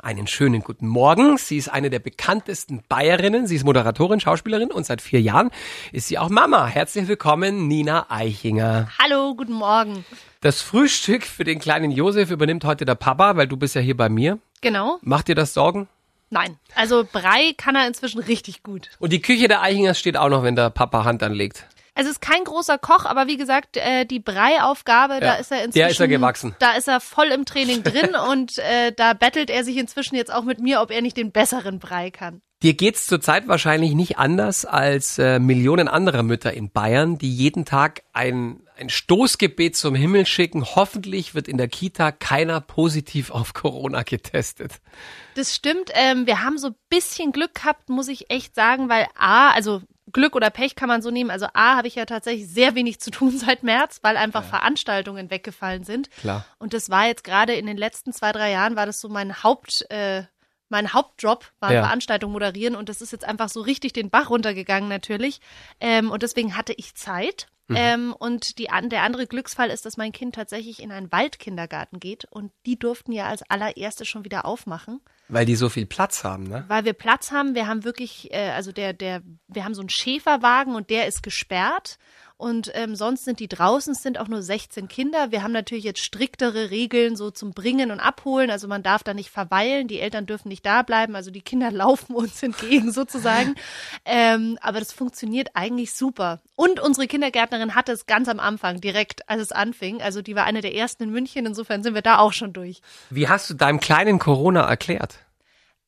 Einen schönen guten Morgen. Sie ist eine der bekanntesten Bayerinnen. Sie ist Moderatorin, Schauspielerin und seit vier Jahren ist sie auch Mama. Herzlich willkommen, Nina Eichinger. Hallo, guten Morgen. Das Frühstück für den kleinen Josef übernimmt heute der Papa, weil du bist ja hier bei mir. Genau. Macht dir das Sorgen? Nein. Also Brei kann er inzwischen richtig gut. Und die Küche der Eichingers steht auch noch, wenn der Papa Hand anlegt. Also es ist kein großer Koch, aber wie gesagt, äh, die Breiaufgabe, da ist er inzwischen. der ist er gewachsen. Da ist er voll im Training drin und äh, da bettelt er sich inzwischen jetzt auch mit mir, ob er nicht den besseren Brei kann. Dir geht's zurzeit wahrscheinlich nicht anders als äh, Millionen anderer Mütter in Bayern, die jeden Tag ein, ein Stoßgebet zum Himmel schicken. Hoffentlich wird in der Kita keiner positiv auf Corona getestet. Das stimmt. Ähm, wir haben so ein bisschen Glück gehabt, muss ich echt sagen, weil A, also Glück oder Pech kann man so nehmen. Also A, habe ich ja tatsächlich sehr wenig zu tun seit März, weil einfach ja. Veranstaltungen weggefallen sind. Klar. Und das war jetzt gerade in den letzten zwei, drei Jahren, war das so mein Haupt, äh, mein Hauptjob war ja. Veranstaltung moderieren und das ist jetzt einfach so richtig den Bach runtergegangen natürlich. Ähm, und deswegen hatte ich Zeit. Mhm. Ähm, und die, der andere Glücksfall ist, dass mein Kind tatsächlich in einen Waldkindergarten geht und die durften ja als allererste schon wieder aufmachen. Weil die so viel Platz haben, ne? Weil wir Platz haben. Wir haben wirklich, äh, also der, der, wir haben so einen Schäferwagen und der ist gesperrt. Und ähm, sonst sind die draußen, es sind auch nur 16 Kinder. Wir haben natürlich jetzt striktere Regeln so zum Bringen und Abholen. Also man darf da nicht verweilen, die Eltern dürfen nicht da bleiben. Also die Kinder laufen uns entgegen sozusagen. ähm, aber das funktioniert eigentlich super. Und unsere Kindergärtnerin hatte es ganz am Anfang, direkt als es anfing. Also die war eine der ersten in München. Insofern sind wir da auch schon durch. Wie hast du deinem kleinen Corona erklärt?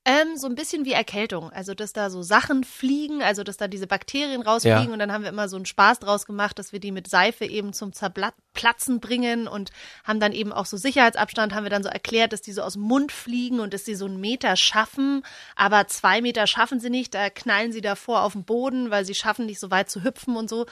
Ähm, so ein bisschen wie Erkältung. Also, dass da so Sachen fliegen, also, dass da diese Bakterien rausfliegen. Ja. Und dann haben wir immer so einen Spaß draus gemacht, dass wir die mit Seife eben zum Zerplatzen bringen und haben dann eben auch so Sicherheitsabstand, haben wir dann so erklärt, dass die so aus dem Mund fliegen und dass sie so einen Meter schaffen. Aber zwei Meter schaffen sie nicht. Da knallen sie davor auf den Boden, weil sie schaffen nicht so weit zu hüpfen und so.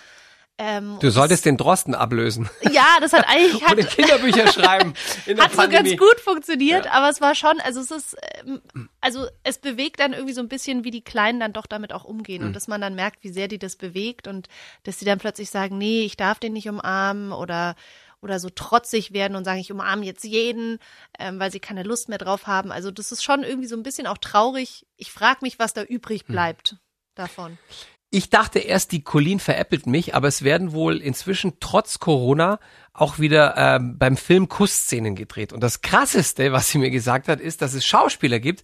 Ähm, du solltest den Drosten ablösen. Ja, das hat eigentlich hat, Kinderbücher schreiben. hat so ganz gut funktioniert, ja. aber es war schon, also es ist, ähm, also es bewegt dann irgendwie so ein bisschen, wie die Kleinen dann doch damit auch umgehen mhm. und dass man dann merkt, wie sehr die das bewegt und dass sie dann plötzlich sagen, nee, ich darf den nicht umarmen oder oder so trotzig werden und sagen, ich umarme jetzt jeden, ähm, weil sie keine Lust mehr drauf haben. Also das ist schon irgendwie so ein bisschen auch traurig. Ich frage mich, was da übrig hm. bleibt mhm. davon. Ich dachte erst, die Colleen veräppelt mich, aber es werden wohl inzwischen trotz Corona auch wieder ähm, beim Film Kussszenen gedreht. Und das Krasseste, was sie mir gesagt hat, ist, dass es Schauspieler gibt,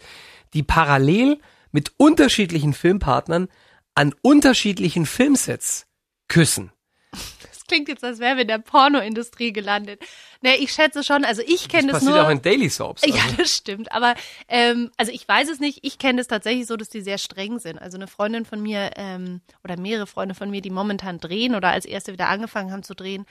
die parallel mit unterschiedlichen Filmpartnern an unterschiedlichen Filmsets küssen klingt jetzt, als wären wir in der Pornoindustrie gelandet. Ne, ich schätze schon, also ich kenne das, das nur. Das passiert auch in Daily Soaps. Also. Ja, das stimmt. Aber ähm, also ich weiß es nicht. Ich kenne es tatsächlich so, dass die sehr streng sind. Also eine Freundin von mir ähm, oder mehrere Freunde von mir, die momentan drehen oder als erste wieder angefangen haben zu drehen,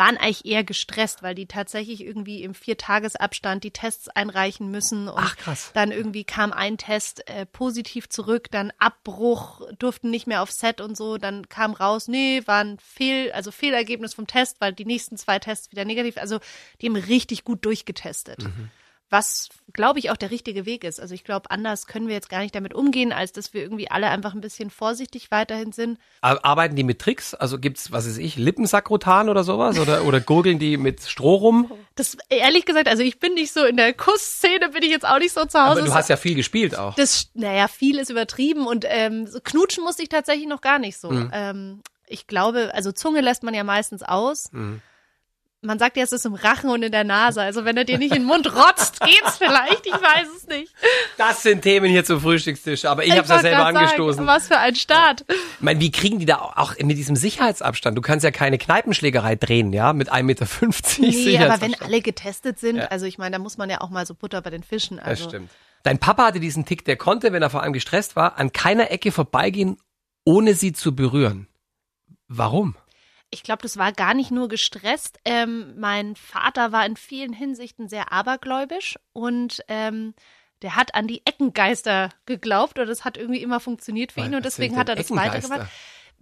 waren eigentlich eher gestresst, weil die tatsächlich irgendwie im Viertagesabstand die Tests einreichen müssen. Und Ach, krass. dann irgendwie kam ein Test äh, positiv zurück, dann Abbruch, durften nicht mehr auf Set und so. Dann kam raus, nee, war ein Fehl, also Fehlergebnis vom Test, weil die nächsten zwei Tests wieder negativ. Also die haben richtig gut durchgetestet. Mhm was, glaube ich, auch der richtige Weg ist. Also ich glaube, anders können wir jetzt gar nicht damit umgehen, als dass wir irgendwie alle einfach ein bisschen vorsichtig weiterhin sind. Arbeiten die mit Tricks? Also gibt's, was weiß ich, Lippensakrotan oder sowas? Oder, oder gurgeln die mit Stroh rum? Das, ehrlich gesagt, also ich bin nicht so, in der Kussszene bin ich jetzt auch nicht so zu Hause. Aber du hast ja viel gespielt auch. Das, naja, viel ist übertrieben und ähm, so knutschen musste ich tatsächlich noch gar nicht so. Mhm. Ähm, ich glaube, also Zunge lässt man ja meistens aus. Mhm man sagt ja, es ist im Rachen und in der Nase. Also wenn er dir nicht in den Mund rotzt, geht's vielleicht. Ich weiß es nicht. Das sind Themen hier zum Frühstückstisch. Aber ich, ich habe ja selber angestoßen. Sagen, was für ein Start. Ich meine, wie kriegen die da auch mit diesem Sicherheitsabstand? Du kannst ja keine Kneipenschlägerei drehen, ja, mit 1,50 Meter Nee, aber wenn alle getestet sind, ja. also ich meine, da muss man ja auch mal so Butter bei den Fischen. Also. Das stimmt. Dein Papa hatte diesen Tick, der konnte, wenn er vor allem gestresst war, an keiner Ecke vorbeigehen, ohne sie zu berühren. Warum? Ich glaube, das war gar nicht nur gestresst. Ähm, mein Vater war in vielen Hinsichten sehr abergläubisch und ähm, der hat an die Eckengeister geglaubt oder das hat irgendwie immer funktioniert für ihn und deswegen hat er das weitergemacht.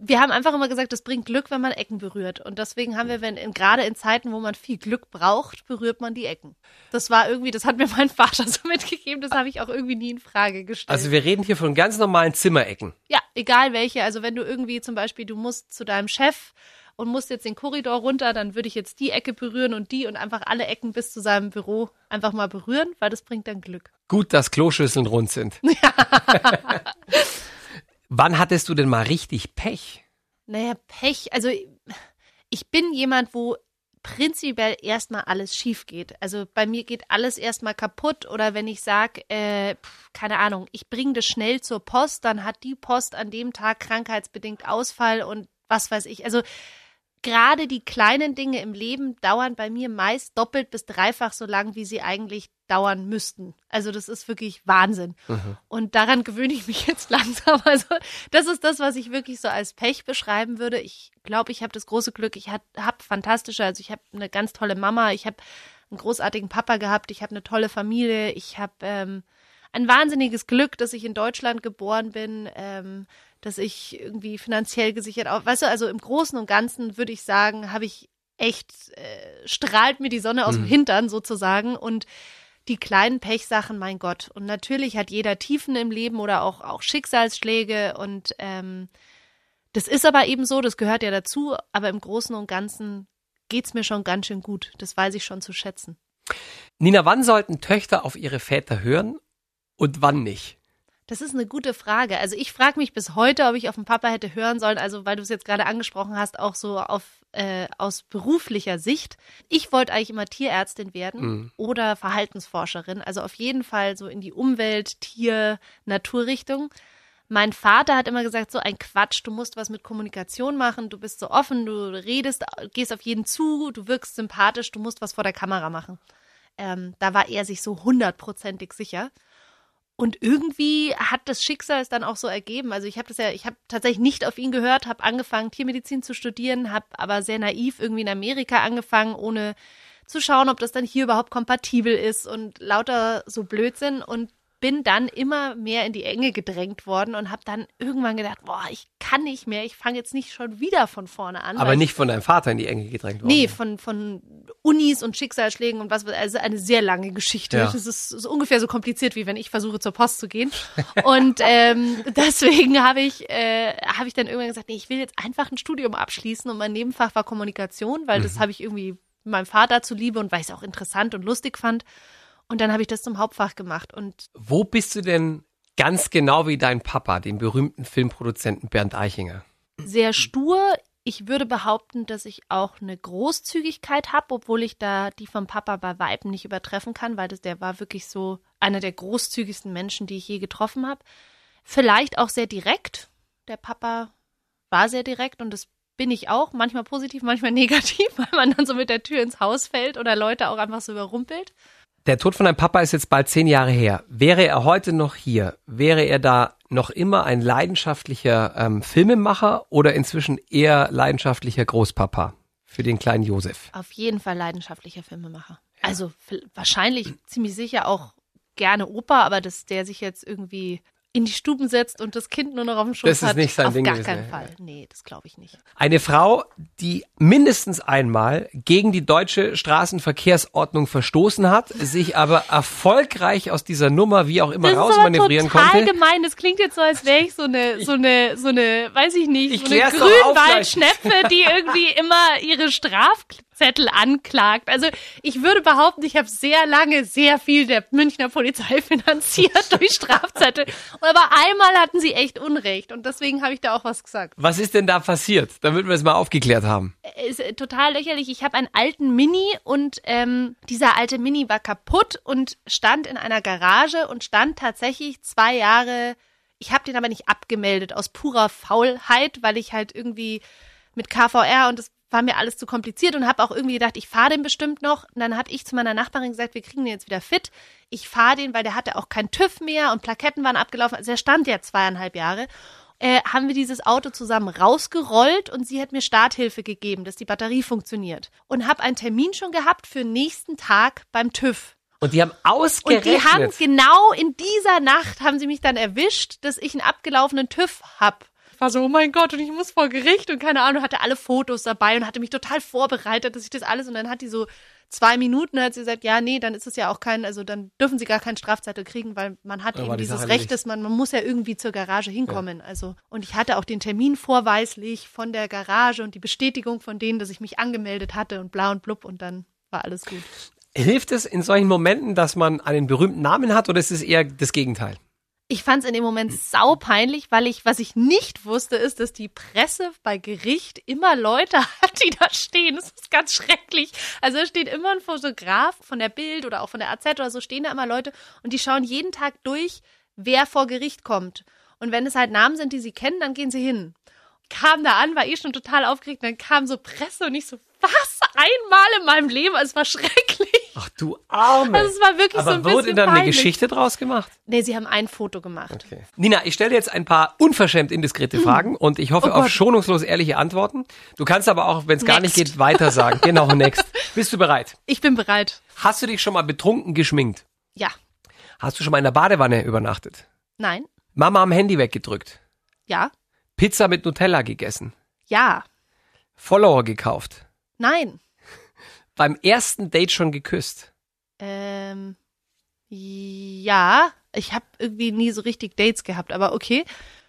Wir haben einfach immer gesagt, das bringt Glück, wenn man Ecken berührt. Und deswegen haben wir, wenn in, gerade in Zeiten, wo man viel Glück braucht, berührt man die Ecken. Das war irgendwie, das hat mir mein Vater so mitgegeben, das habe ich auch irgendwie nie in Frage gestellt. Also wir reden hier von ganz normalen Zimmerecken. Ja, egal welche. Also wenn du irgendwie zum Beispiel, du musst zu deinem Chef und muss jetzt den Korridor runter, dann würde ich jetzt die Ecke berühren und die und einfach alle Ecken bis zu seinem Büro einfach mal berühren, weil das bringt dann Glück. Gut, dass Kloschüsseln rund sind. Ja. Wann hattest du denn mal richtig Pech? Naja, Pech, also ich bin jemand, wo prinzipiell erstmal alles schief geht. Also bei mir geht alles erstmal kaputt oder wenn ich sage, äh, keine Ahnung, ich bringe das schnell zur Post, dann hat die Post an dem Tag krankheitsbedingt Ausfall und was weiß ich. Also gerade die kleinen Dinge im Leben dauern bei mir meist doppelt bis dreifach so lang, wie sie eigentlich dauern müssten. Also das ist wirklich Wahnsinn. Mhm. Und daran gewöhne ich mich jetzt langsam. Also das ist das, was ich wirklich so als Pech beschreiben würde. Ich glaube, ich habe das große Glück, ich habe fantastische, also ich habe eine ganz tolle Mama, ich habe einen großartigen Papa gehabt, ich habe eine tolle Familie, ich habe ähm, ein wahnsinniges Glück, dass ich in Deutschland geboren bin. Ähm, dass ich irgendwie finanziell gesichert auf. Weißt du, also im Großen und Ganzen würde ich sagen, habe ich echt, äh, strahlt mir die Sonne aus mhm. dem Hintern sozusagen und die kleinen Pechsachen, mein Gott. Und natürlich hat jeder Tiefen im Leben oder auch, auch Schicksalsschläge und ähm, das ist aber eben so, das gehört ja dazu, aber im Großen und Ganzen geht's mir schon ganz schön gut. Das weiß ich schon zu schätzen. Nina, wann sollten Töchter auf ihre Väter hören und wann nicht? Das ist eine gute Frage. Also ich frage mich bis heute, ob ich auf den Papa hätte hören sollen, also weil du es jetzt gerade angesprochen hast, auch so auf, äh, aus beruflicher Sicht. Ich wollte eigentlich immer Tierärztin werden mhm. oder Verhaltensforscherin, also auf jeden Fall so in die Umwelt, Tier, Naturrichtung. Mein Vater hat immer gesagt, so ein Quatsch, du musst was mit Kommunikation machen, du bist so offen, du redest, gehst auf jeden zu, du wirkst sympathisch, du musst was vor der Kamera machen. Ähm, da war er sich so hundertprozentig sicher. Und irgendwie hat das Schicksal es dann auch so ergeben. Also ich habe das ja, ich habe tatsächlich nicht auf ihn gehört, habe angefangen Tiermedizin zu studieren, habe aber sehr naiv irgendwie in Amerika angefangen, ohne zu schauen, ob das dann hier überhaupt kompatibel ist und lauter so Blödsinn. Und bin dann immer mehr in die Enge gedrängt worden und habe dann irgendwann gedacht, boah, ich kann nicht mehr, ich fange jetzt nicht schon wieder von vorne an. Aber nicht von deinem Vater in die Enge gedrängt worden? Nee, von, von Unis und Schicksalsschlägen und was, also eine sehr lange Geschichte. Ja. Das ist, ist, ungefähr so kompliziert, wie wenn ich versuche, zur Post zu gehen. und ähm, deswegen habe ich, äh, hab ich dann irgendwann gesagt, nee, ich will jetzt einfach ein Studium abschließen und mein Nebenfach war Kommunikation, weil mhm. das habe ich irgendwie meinem Vater zuliebe und weil ich es auch interessant und lustig fand. Und dann habe ich das zum Hauptfach gemacht. Und Wo bist du denn ganz genau wie dein Papa, den berühmten Filmproduzenten Bernd Eichinger? Sehr stur. Ich würde behaupten, dass ich auch eine Großzügigkeit habe, obwohl ich da die vom Papa bei Weiben nicht übertreffen kann, weil das, der war wirklich so einer der großzügigsten Menschen, die ich je getroffen habe. Vielleicht auch sehr direkt. Der Papa war sehr direkt und das bin ich auch, manchmal positiv, manchmal negativ, weil man dann so mit der Tür ins Haus fällt oder Leute auch einfach so überrumpelt. Der Tod von deinem Papa ist jetzt bald zehn Jahre her. Wäre er heute noch hier, wäre er da noch immer ein leidenschaftlicher ähm, Filmemacher oder inzwischen eher leidenschaftlicher Großpapa für den kleinen Josef? Auf jeden Fall leidenschaftlicher Filmemacher. Ja. Also wahrscheinlich ziemlich sicher auch gerne Opa, aber dass der sich jetzt irgendwie in die Stuben setzt und das Kind nur noch auf dem Schoß das ist hat. Nicht sein auf Ding gar gewesen, keinen ja. Fall. Nee, das glaube ich nicht. Eine Frau, die mindestens einmal gegen die deutsche Straßenverkehrsordnung verstoßen hat, sich aber erfolgreich aus dieser Nummer wie auch immer das rausmanövrieren ist total konnte. gemein. Das klingt jetzt so, als wäre ich so eine, so eine, so eine, weiß ich nicht, Ich so eine auf Grünwaldschnepfe, die irgendwie immer ihre Straf Zettel anklagt. Also ich würde behaupten, ich habe sehr lange sehr viel der Münchner Polizei finanziert durch Strafzettel. Aber einmal hatten sie echt Unrecht und deswegen habe ich da auch was gesagt. Was ist denn da passiert, damit wir es mal aufgeklärt haben? Ist total lächerlich. Ich habe einen alten Mini und ähm, dieser alte Mini war kaputt und stand in einer Garage und stand tatsächlich zwei Jahre. Ich habe den aber nicht abgemeldet aus purer Faulheit, weil ich halt irgendwie mit KVR und das war mir alles zu kompliziert und habe auch irgendwie gedacht, ich fahre den bestimmt noch. Und dann habe ich zu meiner Nachbarin gesagt, wir kriegen den jetzt wieder fit. Ich fahre den, weil der hatte auch kein TÜV mehr und Plaketten waren abgelaufen. Also der stand ja zweieinhalb Jahre. Äh, haben wir dieses Auto zusammen rausgerollt und sie hat mir Starthilfe gegeben, dass die Batterie funktioniert. Und habe einen Termin schon gehabt für nächsten Tag beim TÜV. Und die haben ausgerechnet. Und die haben genau in dieser Nacht haben sie mich dann erwischt, dass ich einen abgelaufenen TÜV hab war so, oh mein Gott, und ich muss vor Gericht und keine Ahnung, hatte alle Fotos dabei und hatte mich total vorbereitet, dass ich das alles und dann hat die so zwei Minuten hat sie gesagt, ja, nee, dann ist es ja auch kein, also dann dürfen sie gar keinen Strafzettel kriegen, weil man hat eben dieses Sache Recht, dass man, man muss ja irgendwie zur Garage hinkommen. Also, und ich hatte auch den Termin vorweislich von der Garage und die Bestätigung von denen, dass ich mich angemeldet hatte und bla und blub und dann war alles gut. Hilft es in solchen Momenten, dass man einen berühmten Namen hat oder ist es eher das Gegenteil? Ich fand es in dem Moment sau peinlich, weil ich, was ich nicht wusste, ist, dass die Presse bei Gericht immer Leute hat, die da stehen. Das ist ganz schrecklich. Also da steht immer ein Fotograf von der Bild oder auch von der AZ oder so, stehen da immer Leute und die schauen jeden Tag durch, wer vor Gericht kommt. Und wenn es halt Namen sind, die sie kennen, dann gehen sie hin. Kam da an, war eh schon total aufgeregt, dann kam so Presse und ich so, was? Einmal in meinem Leben? Also Es war schrecklich. Ach du Arme. Also es war wirklich so Aber ein bisschen wurde dann eine peinlich. Geschichte draus gemacht? Nee, sie haben ein Foto gemacht. Okay. Nina, ich stelle jetzt ein paar unverschämt indiskrete Fragen und ich hoffe Oh auf schonungslos ehrliche Antworten. Du kannst aber auch, wenn es gar nicht geht, weiter sagen. Genau, next. Bist du bereit? Ich bin bereit. Hast du dich schon mal betrunken geschminkt? Ja. Hast du schon mal in der Badewanne übernachtet? Nein. Mama am Handy weggedrückt? Ja. Pizza mit Nutella gegessen? Ja. Follower gekauft? Nein. Beim ersten Date schon geküsst? Ähm, ja. Ich habe irgendwie nie so richtig Dates gehabt, aber okay.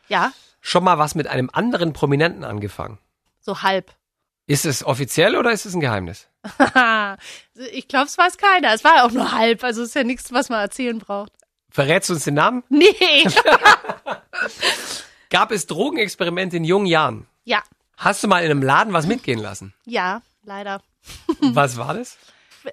Ja. Schon mal was mit einem anderen Prominenten angefangen? So halb. Ist es offiziell oder ist es ein Geheimnis? ich glaube, es weiß keiner. Es war auch nur halb. Also ist ja nichts, was man erzählen braucht. Verrätst du uns den Namen? Nee. Gab es Drogenexperimente in jungen Jahren? ja. Hast du mal in einem Laden was mitgehen lassen? Ja, leider. Was war das?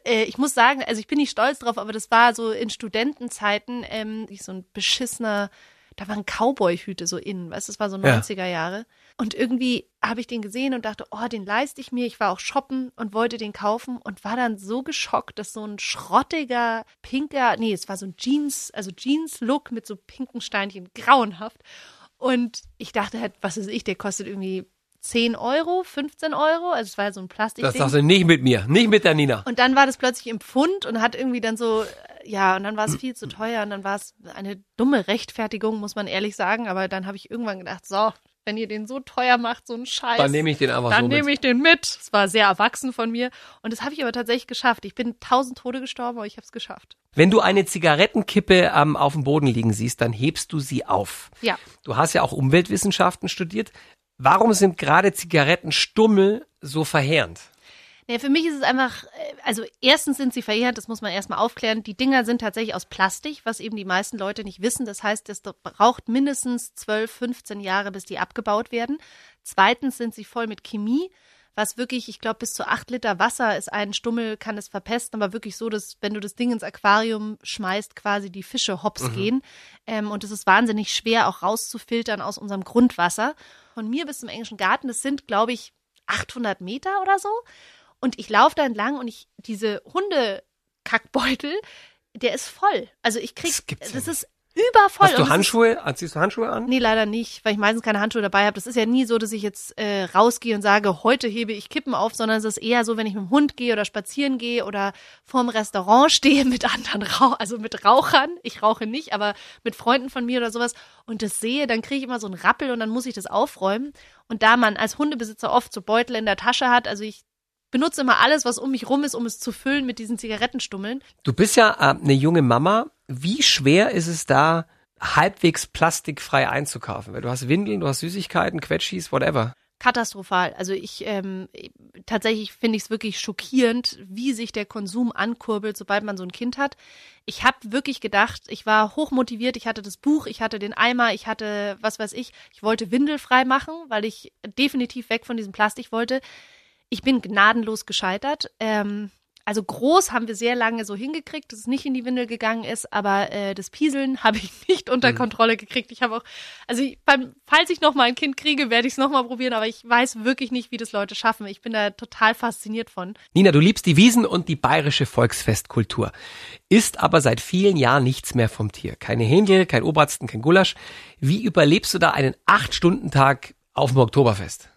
äh, ich muss sagen, also ich bin nicht stolz drauf, aber das war so in Studentenzeiten ähm, so ein beschissener, da waren Cowboy-Hüte so innen, weißt du, das war so Ja. 90er Jahre. Und irgendwie habe ich den gesehen und dachte, oh, den leiste ich mir. Ich war auch shoppen und wollte den kaufen und war dann so geschockt, dass so ein schrottiger, pinker, nee, es war so ein Jeans, also Jeans-Look mit so pinken Steinchen, grauenhaft. Und ich dachte halt, was ist ich, der kostet irgendwie 10 Euro, 15 Euro, also es war so ein Plastik. Das sagst du nicht mit mir, nicht mit der Nina. Und dann war das plötzlich im Pfund und hat irgendwie dann so, äh, ja, und dann war es viel zu teuer und dann war es eine dumme Rechtfertigung, muss man ehrlich sagen. Aber dann habe ich irgendwann gedacht, so, wenn ihr den so teuer macht, so einen Scheiß. Dann nehme ich den einfach dann so nehme ich den mit. Es war sehr erwachsen von mir. Und das habe ich aber tatsächlich geschafft. Ich bin tausend Tode gestorben, aber ich habe es geschafft. Wenn du eine Zigarettenkippe ähm, auf dem Boden liegen siehst, dann hebst du sie auf. Ja. Du hast ja auch Umweltwissenschaften studiert. Warum sind gerade Zigarettenstummel so verheerend? Nee, für mich ist es einfach, äh, also erstens sind sie verjährt, das muss man erstmal aufklären. Die Dinger sind tatsächlich aus Plastik, was eben die meisten Leute nicht wissen. Das heißt, es braucht mindestens 12, 15 Jahre, bis die abgebaut werden. Zweitens sind sie voll mit Chemie, was wirklich, ich glaube, bis zu acht Liter Wasser ist ein Stummel, kann es verpesten, aber wirklich so, dass wenn du das Ding ins Aquarium schmeißt, quasi die Fische hops gehen. Ähm, und es ist wahnsinnig schwer auch rauszufiltern aus unserem Grundwasser. Von mir bis zum englischen Garten, das sind, glaube ich, 800 Meter oder so. Und ich laufe da entlang und ich, diese Hundekackbeutel, der ist voll. Also ich krieg, Das gibt's ja das ist übervoll. Hast du Handschuhe? Ziehst du Handschuhe an? Nee, leider nicht, weil ich meistens keine Handschuhe dabei habe. Das ist ja nie so, dass ich jetzt äh, rausgehe und sage, heute hebe ich Kippen auf, sondern es ist eher so, wenn ich mit dem Hund gehe oder spazieren gehe oder vorm Restaurant stehe mit anderen Rauch, also mit Rauchern. Ich rauche nicht, aber mit Freunden von mir oder sowas und das sehe, dann kriege ich immer so einen Rappel und dann muss ich das aufräumen. Und da man als Hundebesitzer oft so Beutel in der Tasche hat, also ich benutze immer alles, was um mich rum ist, um es zu füllen mit diesen Zigarettenstummeln. Du bist ja äh, eine junge Mama. Wie schwer ist es da, halbwegs plastikfrei einzukaufen? Weil du hast Windeln, du hast Süßigkeiten, Quetschis, whatever. Katastrophal. Also ich ähm, tatsächlich finde ich es wirklich schockierend, wie sich der Konsum ankurbelt, sobald man so ein Kind hat. Ich habe wirklich gedacht, ich war hochmotiviert, ich hatte das Buch, ich hatte den Eimer, ich hatte was weiß ich, ich wollte windelfrei machen, weil ich definitiv weg von diesem Plastik wollte. Ich bin gnadenlos gescheitert. Ähm, also groß haben wir sehr lange so hingekriegt, dass es nicht in die Windel gegangen ist, aber äh, das Pieseln habe ich nicht unter Kontrolle gekriegt. Ich habe auch, also ich, beim, falls ich noch mal ein Kind kriege, werde ich es noch mal probieren, aber ich weiß wirklich nicht, wie das Leute schaffen. Ich bin da total fasziniert von. Nina, du liebst die Wiesen und die bayerische Volksfestkultur. Ist aber seit vielen Jahren nichts mehr vom Tier. Keine Händel, kein Obersten, kein Gulasch. Wie überlebst du da einen Acht-Stunden-Tag auf dem Oktoberfest?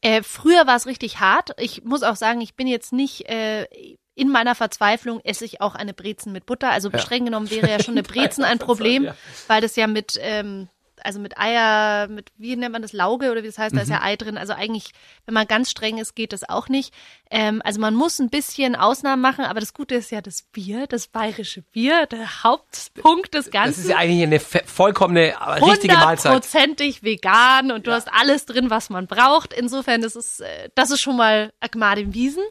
Äh, früher war es richtig hart. Ich muss auch sagen, ich bin jetzt nicht äh, in meiner Verzweiflung esse ich auch eine Brezen mit Butter. Also streng genommen wäre ja schon eine Brezen ein Problem, ja. weil das ja mit ähm, also mit Eier, mit, wie nennt man das, Lauge oder wie das heißt, da ist ja Ei drin. Also eigentlich, wenn man ganz streng ist, geht das auch nicht. Ähm, also man muss ein bisschen Ausnahmen machen, aber das Gute ist ja das Bier, das bayerische Bier, der Hauptpunkt des Ganzen. Das ist ja eigentlich eine vollkommene, richtige Mahlzeit. hundertprozentig vegan und du hast alles drin, was man braucht. Insofern, das ist, äh, das ist schon mal Agmar im Wiesen.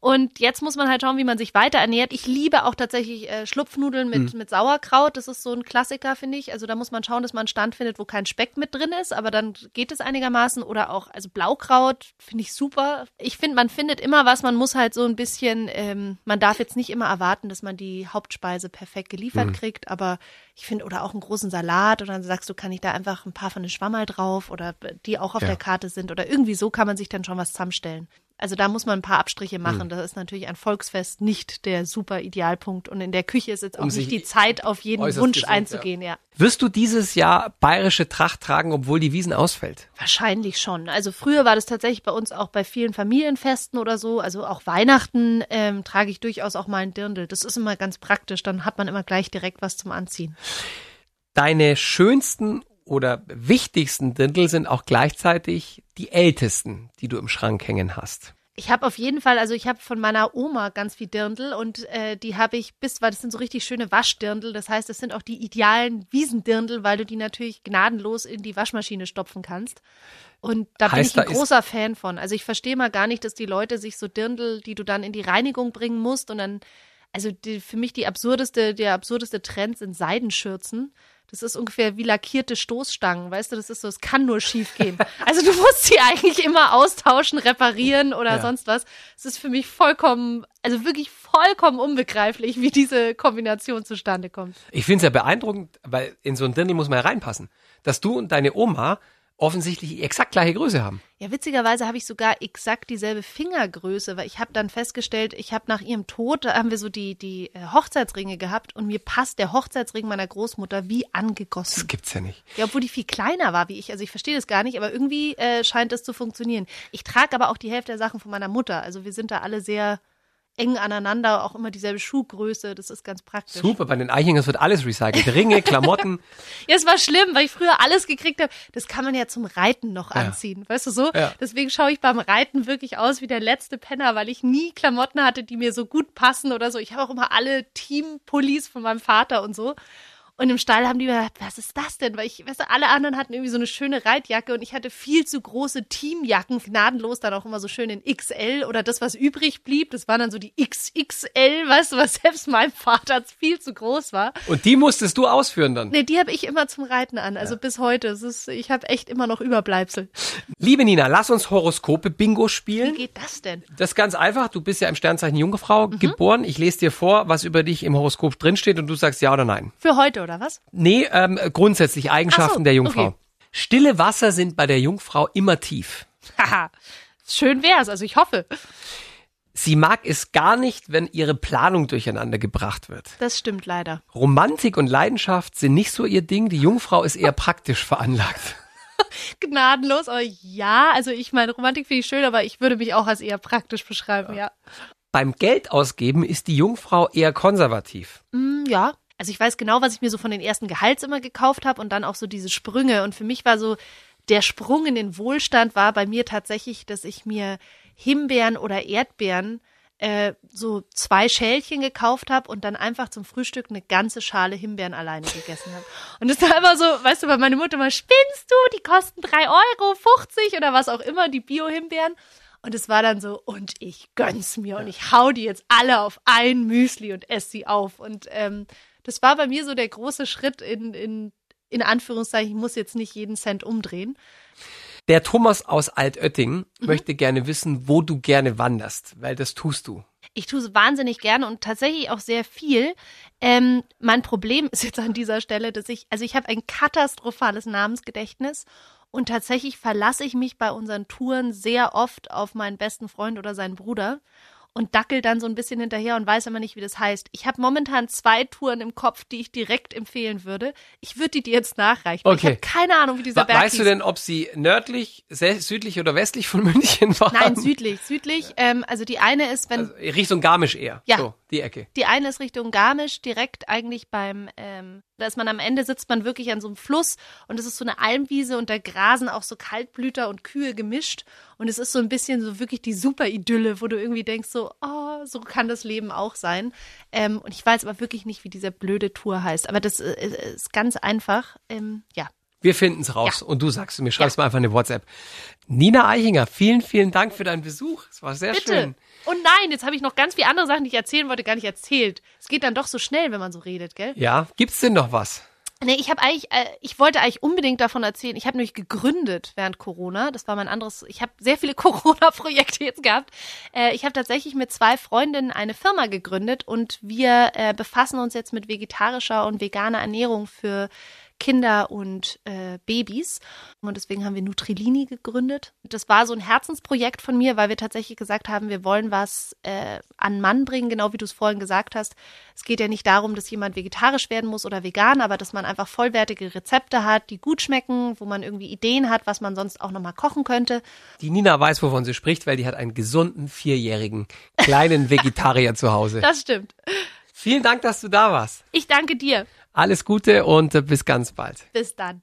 Und jetzt muss man halt schauen, wie man sich weiter ernährt. Ich liebe auch tatsächlich äh, Schlupfnudeln mit, Mhm. mit Sauerkraut. Das ist so ein Klassiker, finde ich. Also da muss man schauen, dass man einen Stand findet, wo kein Speck mit drin ist, aber dann geht es einigermaßen. Oder auch, also Blaukraut finde ich super. Ich finde, man findet immer was. Man muss halt so ein bisschen, ähm, man darf jetzt nicht immer erwarten, dass man die Hauptspeise perfekt geliefert kriegt, aber ich finde, oder auch einen großen Salat oder dann sagst du, kann ich da einfach ein paar von den Schwammerl drauf oder die auch auf Ja. der Karte sind oder irgendwie so kann man sich dann schon was zusammenstellen. Also da muss man ein paar Abstriche machen. Hm. Das ist natürlich ein Volksfest nicht der super Idealpunkt. Und in der Küche ist jetzt auch Um nicht die Zeit, auf jeden Wunsch gesund, einzugehen, ja. Wirst du dieses Jahr bayerische Tracht tragen, obwohl die Wiesen ausfällt? Wahrscheinlich schon. Also früher war das tatsächlich bei uns auch bei vielen Familienfesten oder so. Also auch Weihnachten ähm, trage ich durchaus auch mal ein Dirndl. Das ist immer ganz praktisch. Dann hat man immer gleich direkt was zum Anziehen. Deine schönsten oder wichtigsten Dirndl sind auch gleichzeitig die ältesten, die du im Schrank hängen hast. Ich habe auf jeden Fall, also ich habe von meiner Oma ganz viel Dirndl und äh, die habe ich bis, weil das sind so richtig schöne Waschdirndl. Das heißt, das sind auch die idealen Wiesendirndl, weil du die natürlich gnadenlos in die Waschmaschine stopfen kannst. Und da bin Heißt, ich da ein großer Fan von. Also ich verstehe mal gar nicht, dass die Leute sich so Dirndl, die du dann in die Reinigung bringen musst und dann, also die, für mich die absurdeste, der absurdeste Trend sind Seidenschürzen. Das ist ungefähr wie lackierte Stoßstangen, weißt du, das ist so, es kann nur schief gehen. Also du musst sie eigentlich immer austauschen, reparieren oder Ja. sonst was. Es ist für mich vollkommen, also wirklich vollkommen unbegreiflich, wie diese Kombination zustande kommt. Ich finde es ja beeindruckend, weil in so ein Dirndl muss man ja reinpassen, dass du und deine Oma offensichtlich die exakt gleiche Größe haben. Ja, witzigerweise habe ich sogar exakt dieselbe Fingergröße, weil ich habe dann festgestellt, ich habe nach ihrem Tod, da haben wir so die, die äh, Hochzeitsringe gehabt und mir passt der Hochzeitsring meiner Großmutter wie Das angegossen. gibt's ja nicht. Ja, obwohl die viel kleiner war wie ich. Also ich verstehe das gar nicht, aber irgendwie äh, scheint das zu funktionieren. Ich trage aber auch die Hälfte der Sachen von meiner Mutter. Also wir sind da alle sehr eng aneinander, auch immer dieselbe Schuhgröße. Das ist ganz praktisch. Super, bei den Eichingers wird alles recycelt. Ringe, Klamotten. Ja, es war schlimm, weil ich früher alles gekriegt habe. Das kann man ja zum Reiten noch Ja. anziehen, weißt du so? Ja. Deswegen schaue ich beim Reiten wirklich aus wie der letzte Penner, weil ich nie Klamotten hatte, die mir so gut passen oder so. Ich habe auch immer alle Team-Pullis von meinem Vater und so. Und im Stall haben die mir gedacht, was ist das denn? Weil ich, weißt du, alle anderen hatten irgendwie so eine schöne Reitjacke und ich hatte viel zu große Teamjacken, gnadenlos dann auch immer so schön in XL oder das, was übrig blieb, das waren dann so die XXL, weißt du, was selbst meinem Vater viel zu groß war. Und die musstest du ausführen dann. Nee, die habe ich immer zum Reiten an, also bis heute. Es ist, ich habe echt immer noch Überbleibsel. Liebe Nina, lass uns Horoskope-Bingo Wie spielen. geht das denn? Das ist ganz einfach. Du bist ja im Sternzeichen Jungfrau Mhm. geboren. Ich lese dir vor, was über dich im Horoskop drinsteht und du sagst ja oder nein. Für heute, oder was? Nee, ähm, grundsätzlich Eigenschaften so, der Jungfrau. okay. Stille Wasser sind bei der Jungfrau immer tief. Haha. Schön wär's, also ich hoffe. Sie mag es gar nicht, wenn ihre Planung durcheinander gebracht wird. Das stimmt leider. Romantik und Leidenschaft sind nicht so ihr Ding. Die Jungfrau ist eher praktisch veranlagt. Gnadenlos, aber ja, also ich meine, Romantik finde ich schön, aber ich würde mich auch als eher praktisch beschreiben, ja. Beim Geldausgeben ist die Jungfrau eher konservativ. Mm, ja. Also ich weiß genau, was ich mir so von den ersten Gehalts immer gekauft habe und dann auch so diese Sprünge. Und für mich war so, der Sprung in den Wohlstand war bei mir tatsächlich, dass ich mir Himbeeren oder Erdbeeren äh, so zwei Schälchen gekauft habe und dann einfach zum Frühstück eine ganze Schale Himbeeren alleine gegessen habe. Und das war immer so, weißt du, weil meine Mutter mal, spinnst du, die kosten drei Euro 50 oder was auch immer, die Bio-Himbeeren. Und es war dann so, und ich gönn's mir und ich hau die jetzt alle auf ein Müsli und esse sie auf. Und ähm, das war bei mir so der große Schritt in, in, in Anführungszeichen, ich muss jetzt nicht jeden Cent umdrehen. Der Thomas aus Altötting Mhm. möchte gerne wissen, wo du gerne wanderst, weil das tust du. Ich tue es wahnsinnig gerne und tatsächlich auch sehr viel. Ähm, mein Problem ist jetzt an dieser Stelle, dass ich, also ich habe ein katastrophales Namensgedächtnis und tatsächlich verlasse ich mich bei unseren Touren sehr oft auf meinen besten Freund oder seinen Bruder und dackel dann so ein bisschen hinterher und weiß aber nicht, wie das heißt. Ich habe momentan zwei Touren im Kopf, die ich direkt empfehlen würde. Ich würde die dir jetzt nachreichen. Okay. Ich habe keine Ahnung, wie dieser Berg Weißt du hieß. denn, ob sie nördlich, südlich oder westlich von München waren? Nein, südlich, südlich. Ähm, also die eine ist, wenn Also Richtung Garmisch eher. Ja, So. Die Ecke. Die eine ist Richtung Garmisch, direkt eigentlich beim, ähm, da ist man am Ende, sitzt man wirklich an so einem Fluss und es ist so eine Almwiese und da grasen auch so Kaltblüter und Kühe gemischt und es ist so ein bisschen so wirklich die super Idylle, wo du irgendwie denkst so, oh, so kann das Leben auch sein. Ähm, und ich weiß aber wirklich nicht, wie diese blöde Tour heißt, aber das äh, ist ganz einfach. Ähm, ja, Wir finden's raus Ja. und du sagst mir, schreibst mir einfach eine WhatsApp. Nina Eichinger, vielen, vielen Dank für deinen Besuch. Es war sehr Bitte. schön. Und nein, jetzt habe ich noch ganz viele andere Sachen, die ich erzählen wollte, gar nicht erzählt. Es geht dann doch so schnell, wenn man so redet, gell? Ja, gibt's denn noch was? Nee, ich habe eigentlich, äh, ich wollte eigentlich unbedingt davon erzählen. Ich habe nämlich gegründet während Corona. Das war mein anderes. Ich habe sehr viele Corona-Projekte jetzt gehabt. Äh, ich habe tatsächlich mit zwei Freundinnen eine Firma gegründet und wir äh, befassen uns jetzt mit vegetarischer und veganer Ernährung für Kinder und äh, Babys. Und deswegen haben wir Nutrilini gegründet. Das war so ein Herzensprojekt von mir, weil wir tatsächlich gesagt haben, wir wollen was äh, an Mann bringen, genau wie du es vorhin gesagt hast. Es geht ja nicht darum, dass jemand vegetarisch werden muss oder vegan, aber dass man einfach vollwertige Rezepte hat, die gut schmecken, wo man irgendwie Ideen hat, was man sonst auch nochmal kochen könnte. Die Nina weiß, wovon sie spricht, weil die hat einen gesunden, vierjährigen, kleinen Vegetarier zu Hause. Das stimmt. Vielen Dank, dass du da warst. Ich danke dir. Alles Gute und äh, bis ganz bald. Bis dann.